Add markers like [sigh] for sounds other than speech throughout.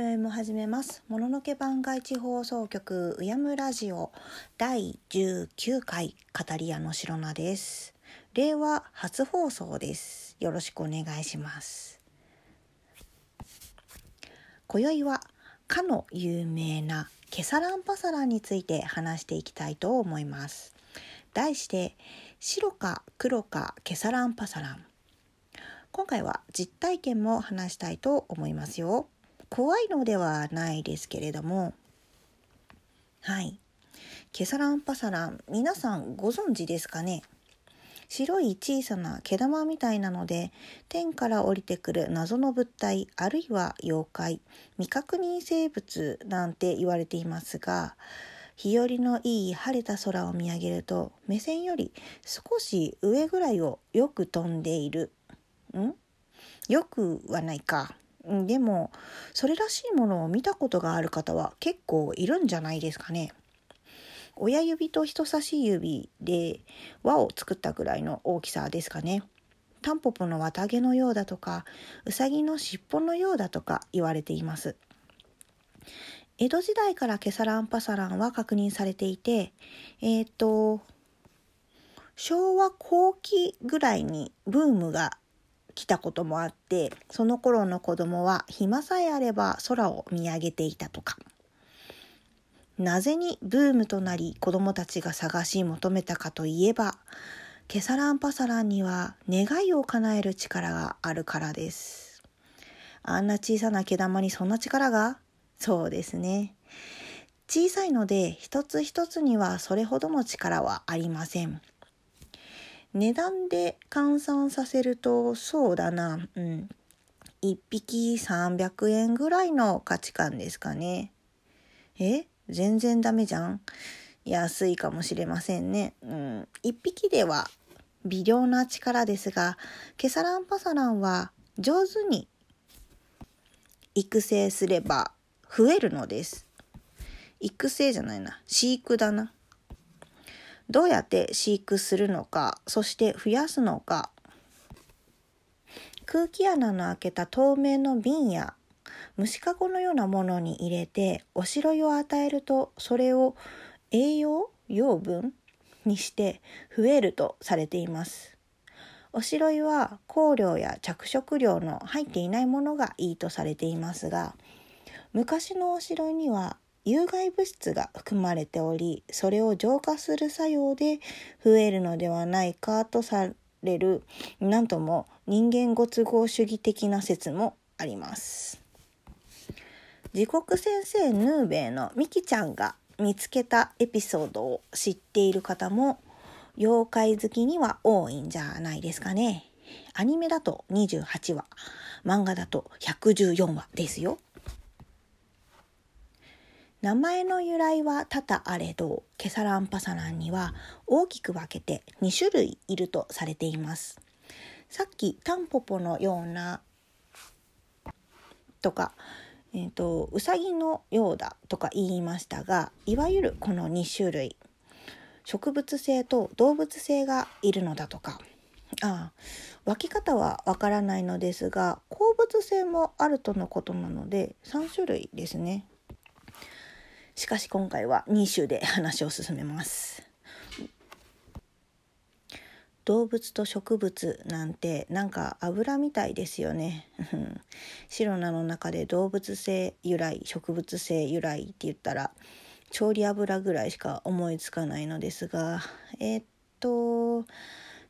今宵も始めます。もののけ番外地放送局うやむラジオ第19回語り屋の白菜です。令和初放送です。よろしくお願いします。今宵はかの有名なケサランパサランについて話していきたいと思います。題して白か黒かケサランパサラン。今回は実体験も話したいと思いますよ。怖いのではないですけれどもはい。ケサランパサラン皆さんご存知ですかね？白い小さな毛玉みたいなので天から降りてくる謎の物体あるいは妖怪未確認生物なんて言われていますが日和のいい晴れた空を見上げると目線より少し上ぐらいをよく飛んでいる。ん？よくはないか。でもそれらしいものを見たことがある方は結構いるんじゃないですかね。親指と人差し指で輪を作ったぐらいの大きさですかね。タンポポの綿毛のようだとかウサギの尻尾のようだとか言われています。江戸時代からケサランパサランは確認されていてえっ、ー、と昭和後期ぐらいにブームが来たこともあってその頃の子供は暇さえあれば空を見上げていたとか。なぜにブームとなり子供たちが探し求めたかといえばケサランパサランには願いを叶える力があるからです。あんな小さな毛玉にそんな力が？そうですね。小さいので一つ一つにはそれほどの力はありません。値段で換算させるとそうだな。うん。1匹300円ぐらいの価値観ですかね。え？全然ダメじゃん。安いかもしれませんね。うん。1匹では微量な力ですがケサランパサランは上手に育成すれば増えるのです。育成じゃないな。飼育だな。どうやって飼育するのかそして増やすのか。空気穴の開けた透明の瓶や虫かごのようなものに入れておしろいを与えるとそれを栄養養分にして増えるとされています。おしろいは香料や着色料の入っていないものがいいとされていますが昔のおしろいには有害物質が含まれておりそれを浄化する作用で増えるのではないかとされるなんとも人間ご都合主義的な説もあります。時刻先生ヌーベイのミキちゃんが見つけたエピソードを知っている方も妖怪好きには多いんじゃないですかね。アニメだと28話漫画だと114話ですよ。名前の由来は多々あれどケサランパサランには大きく分けて2種類いるとされています。さっきタンポポのようなとか、えーと、ウサギのようだとか言いましたがいわゆるこの2種類植物性と動物性がいるのだとかああ分け方はわからないのですが鉱物性もあるとのことなので3種類ですね。しかし今回は2種で話を進めます。動物と植物なんてなんか油みたいですよね。[laughs] 白菜の中で動物性由来植物性由来って言ったら調理油ぐらいしか思いつかないのですがえー、っと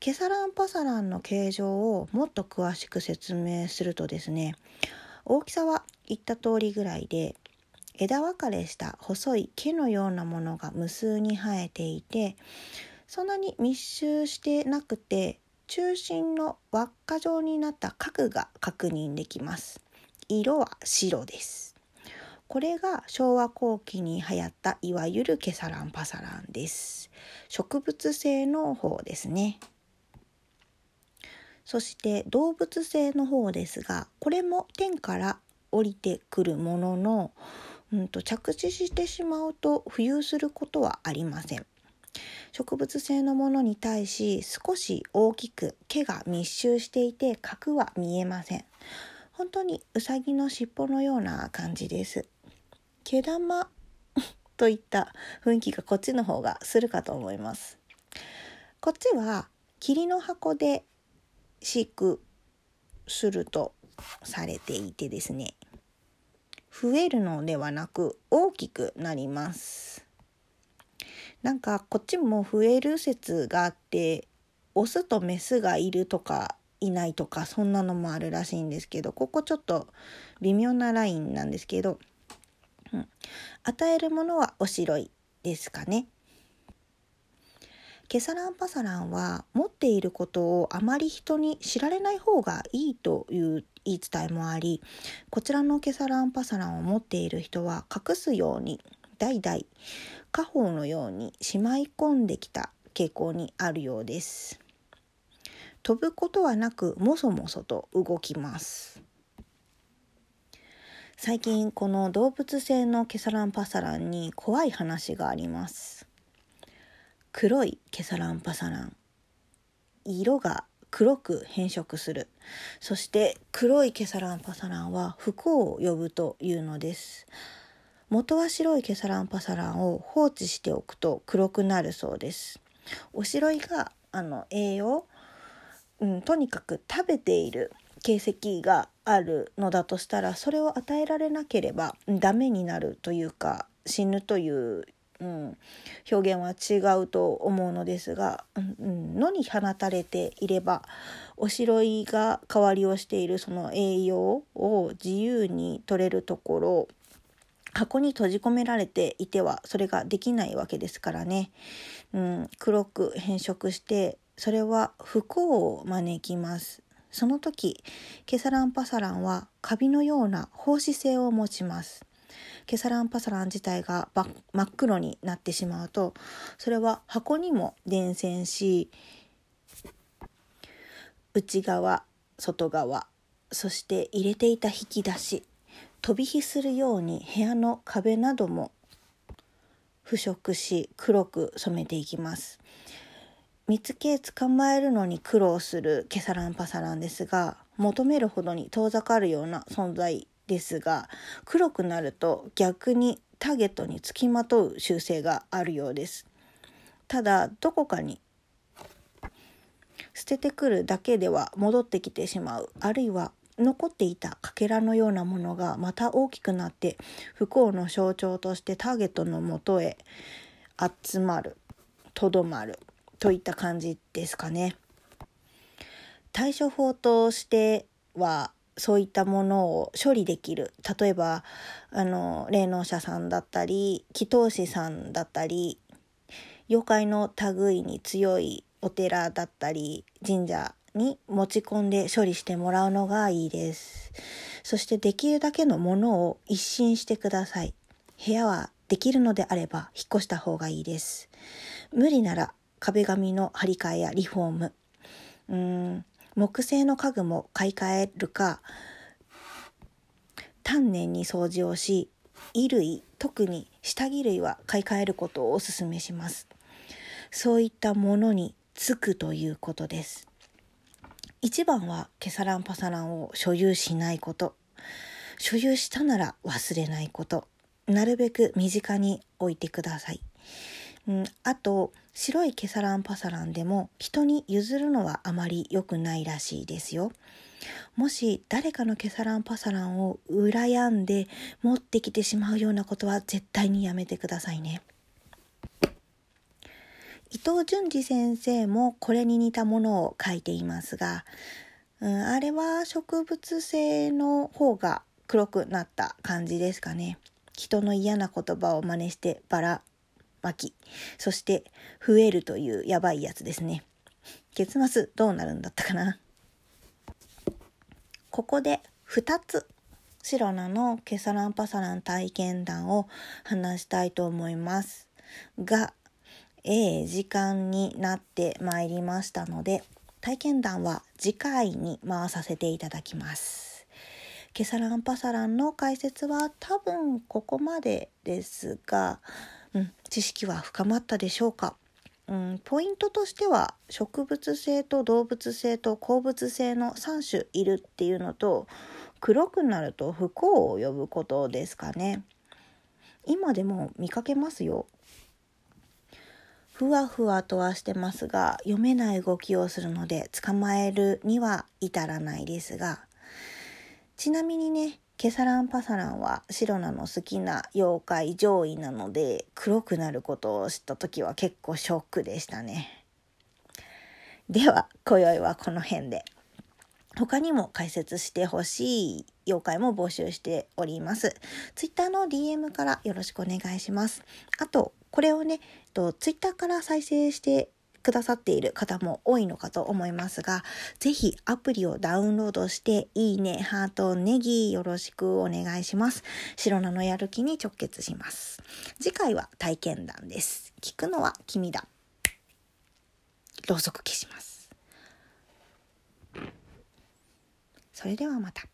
ケサランパサランの形状をもっと詳しく説明するとですね大きさは言った通りぐらいで枝分かれした細い木のようなものが無数に生えていてそんなに密集してなくて中心の輪っか状になった核が確認できます。色は白です。これが昭和後期に流行ったいわゆるケサランパサランです。植物性の方ですね。そして動物性の方ですがこれも天から降りてくるもののうんと着地してしまうと浮遊することはありません。植物性のものに対し少し大きく毛が密集していて核は見えません。本当にうさぎの尻尾のような感じです。毛玉 [laughs] といった雰囲気がこっちの方がするかと思います。こっちは霧の箱で飼育するとされていてですね。増えるのではなく大きくなります。なんかこっちも増える説があってオスとメスがいるとかいないとかそんなのもあるらしいんですけどここちょっと微妙なラインなんですけど、うん、与えるものはおしろいですかね。ケサランパサランは持っていることをあまり人に知られない方がいいという言い伝えもありこちらのケサランパサランを持っている人は隠すように代々家宝のようにしまい込んできた傾向にあるようです。飛ぶことはなくもそもそと動きます。最近この動物性のケサランパサランに怖い話があります。黒いケサランパサラン。色が黒く変色する。そして黒いケサランパサランは不幸を呼ぶというのです。元は白いケサランパサランを放置しておくと黒くなるそうです。おしろいがあの栄養、うん、とにかく食べている形跡があるのだとしたらそれを与えられなければダメになるというか死ぬといううん、表現は違うと思うのですが、うん。うん、野に放たれていればおしろいが代わりをしているその栄養を自由に取れるところ箱に閉じ込められていてはそれができないわけですからね、うん、黒く変色してそれは不幸を招きます。その時ケサランパサランはカビのような放射性を持ちます。ケサランパサラン自体が真っ黒になってしまうとそれは箱にも伝染し内側外側そして入れていた引き出し飛び火するように部屋の壁なども腐食し黒く染めていきます。見つけ捕まえるのに苦労するケサランパサランですが求めるほどに遠ざかるような存在ですが黒くなると逆にターゲットにつきまとう習性があるようですただどこかに捨ててくるだけでは戻ってきてしまうあるいは残っていたかけらのようなものがまた大きくなって不幸の象徴としてターゲットのもとへ集まるとどまるといった感じですかね。対処法としてはそういったものを処理できる。例えばあの霊能者さんだったり祈祷師さんだったり妖怪の類に強いお寺だったり神社に持ち込んで処理してもらうのがいいです。そしてできるだけのものを一新してください。部屋はできるのであれば引っ越した方がいいです。無理なら壁紙の張り替えやリフォーム。うん。木製の家具も買い替えるか丹念に掃除をし衣類特に下着類は買い替えることをお勧めします。そういったものにつくということです。一番はケサランパサランを所有しないこと。所有したなら忘れないこと。なるべく身近に置いてください。うん、あと白いケサランパサランでも人に譲るのはあまり良くないらしいですよ。もし誰かのケサランパサランを羨んで持ってきてしまうようなことは絶対にやめてくださいね。伊藤淳二先生もこれに似たものを書いていますが、うん、あれは植物性の方が黒くなった感じですかね。人の嫌な言葉を真似してバラ巻きそして増えるというやばいやつですね。結末どうなるんだったかな？ここで2つシロナのケサランパサラン体験談を話したいと思います。がええ時間になってまいりましたので体験談は次回に回させていただきます。ケサランパサランの解説は多分ここまでですがうん、知識は深まったでしょうか、うん、ポイントとしては植物性と動物性と鉱物性の3種いるっていうのと黒くなると不幸を呼ぶことですかね。今でも見かけますよ。ふわふわとはしてますが読めない動きをするので捕まえるには至らないですが。ちなみにねケサランパサランはシロナの好きな妖怪上位なので黒くなることを知った時は結構ショックでしたね。では今宵はこの辺で。他にも解説してほしい妖怪も募集しております。Twitter の DM からよろしくお願いします。あと、これをね、Twitter から再生してくださっている方も多いのかと思いますが、ぜひアプリをダウンロードして、いいね、ハート、ネギよろしくお願いします。白菜のやる気に直結します。次回は体験談です。聞くのは君だ。ろうそく消します。それではまた。